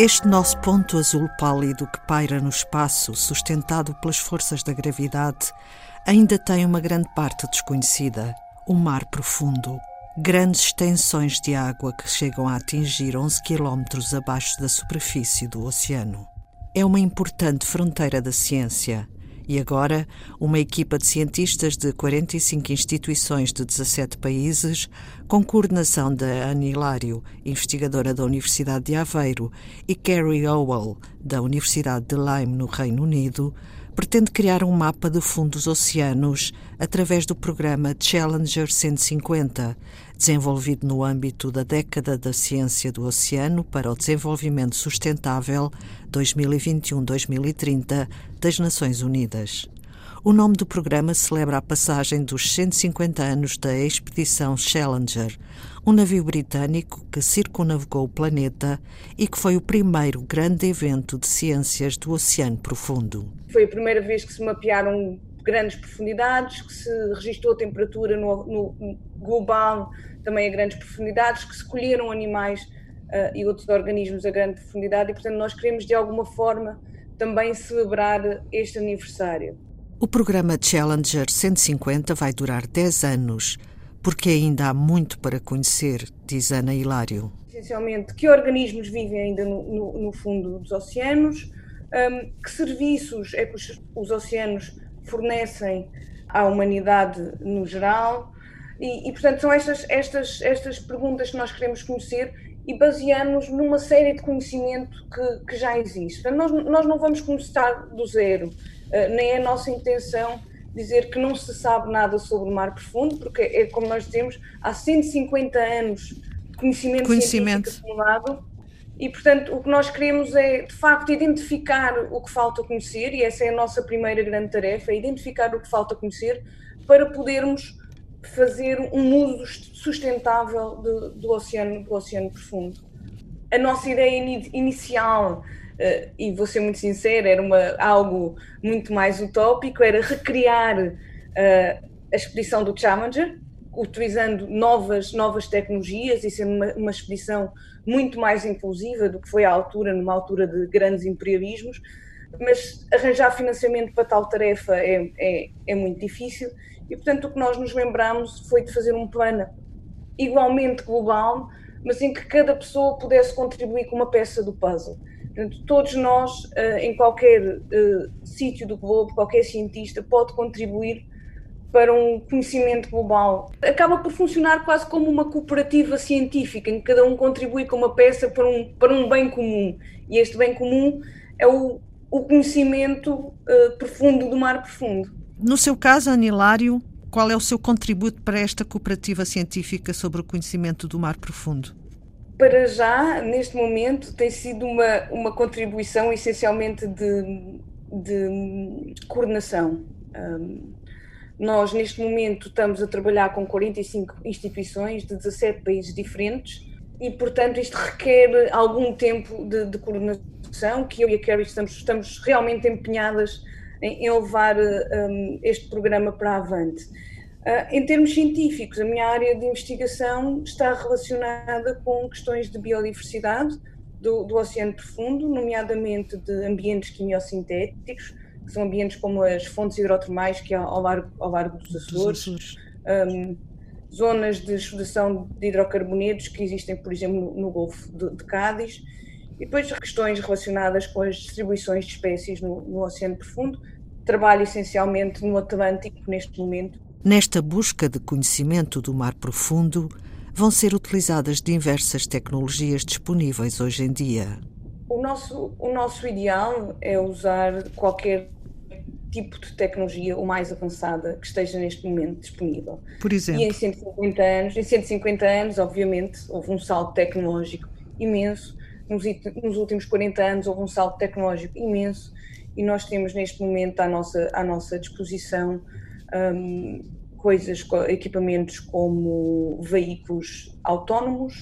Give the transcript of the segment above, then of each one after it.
Este nosso ponto azul pálido que paira no espaço, sustentado pelas forças da gravidade, ainda tem uma grande parte desconhecida: o mar profundo. Grandes extensões de água que chegam a atingir 11 quilómetros abaixo da superfície do oceano. É uma importante fronteira da ciência e agora, uma equipa de cientistas de 45 instituições de 17 países, com coordenação da Anne Hilário, investigadora da Universidade de Aveiro, e Carrie Howell, da Universidade de Lyme, no Reino Unido, pretende criar um mapa de fundos oceanos através do programa Challenger 150, desenvolvido no âmbito da década da ciência do oceano para o desenvolvimento sustentável 2021-2030 das Nações Unidas. O nome do programa celebra a passagem dos 150 anos da expedição Challenger, um navio britânico que circunnavegou o planeta e que foi o primeiro grande evento de ciências do Oceano Profundo. Foi a primeira vez que se mapearam grandes profundidades, que se registrou temperatura no, no global também a grandes profundidades, que se colheram animais uh, e outros organismos a grande profundidade e, portanto, nós queremos de alguma forma também celebrar este aniversário. O programa Challenger 150 vai durar 10 anos, porque ainda há muito para conhecer, diz Ana Hilário. Essencialmente, que organismos vivem ainda no, no, no fundo dos oceanos, um, que serviços é que os, os, oceanos fornecem à humanidade no geral, e, e, portanto são estas, estas, estas perguntas que nós queremos conhecer e baseamos numa série de conhecimento que, que já existe. Portanto, nós, nós não vamos começar do zero nem é a nossa intenção dizer que não se sabe nada sobre o mar profundo, porque é como nós dizemos, há 150 anos de conhecimento, conhecimento. científico acumulado e, portanto, o que nós queremos é, de facto, identificar o que falta conhecer, e essa é a nossa primeira grande tarefa, é identificar o que falta conhecer para podermos fazer um uso sustentável do, do oceano, do oceano profundo. A nossa ideia inicial uh, e vou ser muito sincera, era uma, algo muito mais utópico, era recriar uh, a expedição do Challenger, utilizando novas, novas tecnologias e sendo uma, uma expedição muito mais inclusiva do que foi à altura, numa altura de grandes imperialismos, mas arranjar financiamento para tal tarefa é, é, é muito difícil e, portanto, o que nós nos lembramos foi de fazer um plano igualmente global, mas em que cada pessoa pudesse contribuir com uma peça do puzzle. Portanto, todos nós, eh, em qualquer uh, sítio do globo, qualquer cientista pode contribuir para um conhecimento global. Acaba por funcionar quase como uma cooperativa científica, em que cada um contribui com uma peça para um, para um bem comum. E este bem comum é o, o conhecimento uh, profundo do mar profundo. No seu caso, Anilário, qual é o seu contributo para esta cooperativa científica sobre o conhecimento do mar profundo? Para já, neste momento, tem sido uma, uma contribuição essencialmente de, de coordenação. Um, nós, neste momento, estamos a trabalhar com 45 instituições de 17 países diferentes e, portanto, isto requer algum tempo de, de coordenação que eu e a Carrie estamos, estamos realmente empenhadas em, em levar um, este programa para avante. Uh, em termos científicos, a minha área de investigação está relacionada com questões de biodiversidade do, do oceano profundo, nomeadamente de ambientes quimiosintéticos, que são ambientes como as fontes hidrotermais que há ao largo, ao largo dos Açores, um, zonas de exudação de hidrocarbonetos que existem, por exemplo, no, no Golfo de, de, Cádiz, e depois questões relacionadas com as distribuições de espécies no, no oceano profundo. Trabalho essencialmente no Atlântico neste momento Nesta busca de conhecimento do mar profundo, vão ser utilizadas diversas tecnologias disponíveis hoje em dia. O nosso, o nosso ideal é usar qualquer tipo de tecnologia o mais avançada que esteja neste momento disponível. Por exemplo? E em 150 anos, em 150 anos, obviamente, houve um salto tecnológico imenso. Nos, nos últimos 40 anos houve um salto tecnológico imenso e nós temos neste momento à nossa, à nossa disposição um, coisas, equipamentos como veículos autónomos,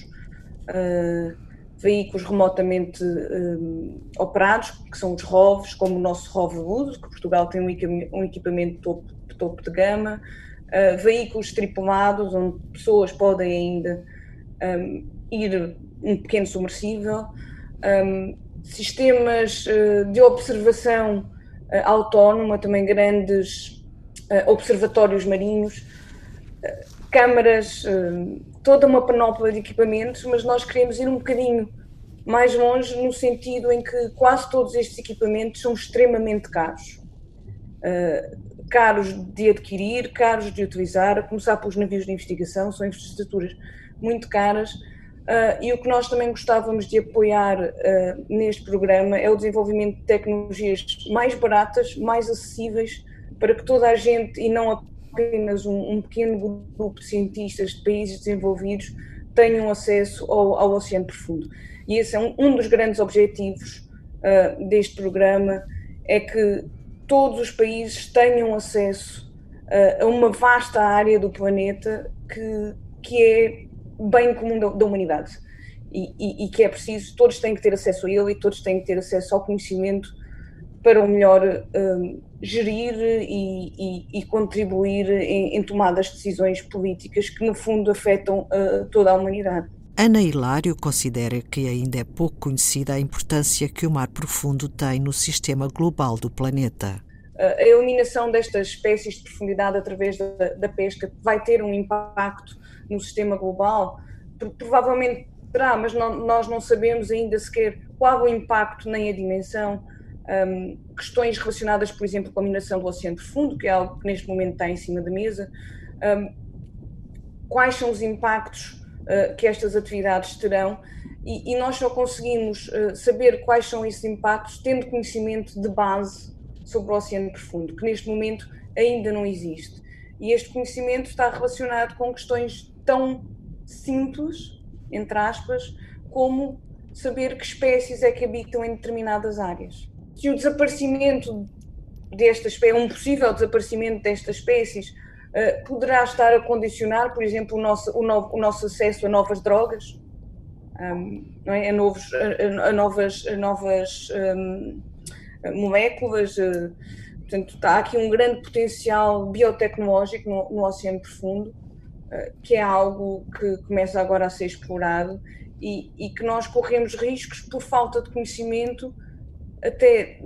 uh, veículos remotamente um, operados, que são os ROVs, como o nosso ROV Luz, que Portugal tem um equipamento topo, topo de gama, uh, veículos tripulados, onde pessoas podem ainda um, ir um pequeno submersível, um, sistemas de observação autónoma, também grandes observatórios marinhos, câmaras, toda uma panóplia de equipamentos, mas nós queremos ir um bocadinho mais longe no sentido em que quase todos estes equipamentos são extremamente caros. Uh, caros de adquirir, caros de utilizar, a começar pelos navios de investigação, são infraestruturas muito caras. Uh, e o que nós também gostávamos de apoiar uh, neste programa é o desenvolvimento de tecnologias mais baratas, mais acessíveis, para que toda a gente, e não apenas um, um pequeno grupo de cientistas de países desenvolvidos, tenham acesso ao, ao oceano profundo. E esse é um, um dos grandes objetivos uh, deste programa, é que todos os países tenham acesso uh, a uma vasta área do planeta que, que é bem comum da, da humanidade. E, e, e, que é preciso, todos têm que ter acesso a ele e todos têm que ter acesso ao conhecimento para o melhor uh, gerir e, e contribuir em, em, tomadas de decisões políticas que, no fundo, afetam uh, toda a humanidade. Ana Hilário considera que ainda é pouco conhecida a importância que o mar profundo tem no sistema global do planeta. A eliminação destas espécies de profundidade através da, da pesca vai ter um impacto no sistema global? Provavelmente terá, mas não, nós não sabemos ainda sequer qual o impacto nem a dimensão. Um, questões relacionadas, por exemplo, com a mineração do oceano profundo, que é algo que neste momento está em cima da mesa. Um, quais são os impactos uh, que estas atividades terão e, e nós só conseguimos uh, saber quais são esses impactos tendo conhecimento de base sobre o oceano profundo, que neste momento ainda não existe. E este conhecimento está relacionado com questões tão simples, entre aspas, como saber que espécies é que habitam em determinadas áreas. Se o desaparecimento destas um possível desaparecimento destas espécies uh, poderá estar a condicionar, por exemplo, o nosso, o, no, o nosso acesso a novas drogas, um, é? a, novos, a, a novas, a novas um, moléculas. Uh, portanto, está aqui um grande potencial biotecnológico no, no Oceano Profundo, uh, que é algo que começa agora a ser explorado e, e que nós corremos riscos por falta de conhecimento até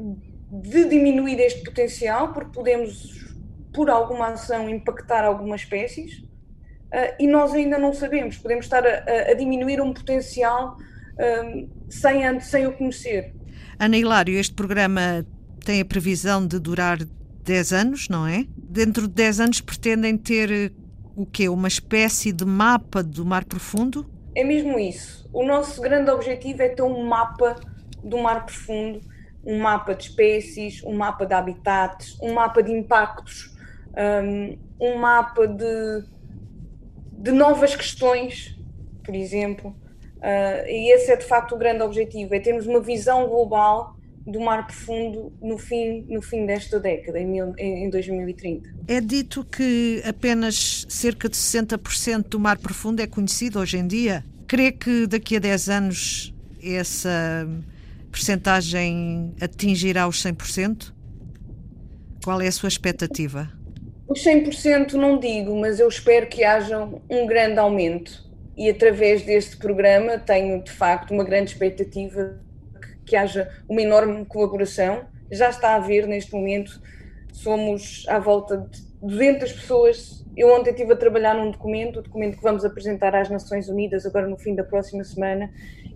de diminuir este potencial, porque podemos, por alguma ação, impactar algumas espécies, uh, e nós ainda não sabemos. Podemos estar a, a diminuir um potencial um, sem, sem o conhecer. Ana Hilário, este programa tem a previsão de durar 10 anos, não é? Dentro de 10 anos pretendem ter eh, o quê? Uma espécie de mapa do mar profundo? É mesmo isso. O nosso grande objetivo é ter um mapa do mar profundo um mapa de espécies, um mapa de habitats, um mapa de impactos, um, um mapa de, de novas questões, por exemplo. Uh, e esse é de facto o grande objetivo, é termos uma visão global do mar profundo no fim, no fim desta década, em, em 2030. É dito que apenas cerca de 60% do mar profundo é conhecido hoje em dia. Crê que daqui a 10 anos essa percentagem atingirá os 100%? Qual é a sua expectativa? Os 100% não digo, mas eu espero que haja um grande aumento. E através deste programa tenho, de facto, uma grande expectativa que, haja uma enorme colaboração. Já está a haver neste momento, somos à volta de 200 pessoas. Eu ontem estive a trabalhar num documento, o documento que vamos apresentar às Nações Unidas agora no fim da próxima semana,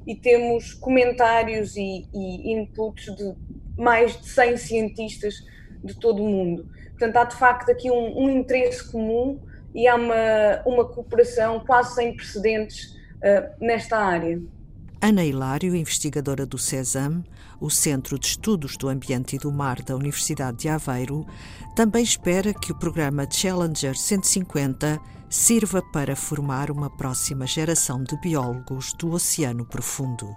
e temos comentários e, e inputs de mais de 100 cientistas de todo o mundo. Portanto, há de facto aqui um, um interesse comum e há uma, uma cooperação quase sem precedentes uh, nesta área. Ana Hilário, investigadora do CESAM, o Centro de Estudos do Ambiente e do Mar da Universidade de Aveiro, também espera que o programa Challenger 150 sirva para formar uma próxima geração de biólogos do Oceano Profundo.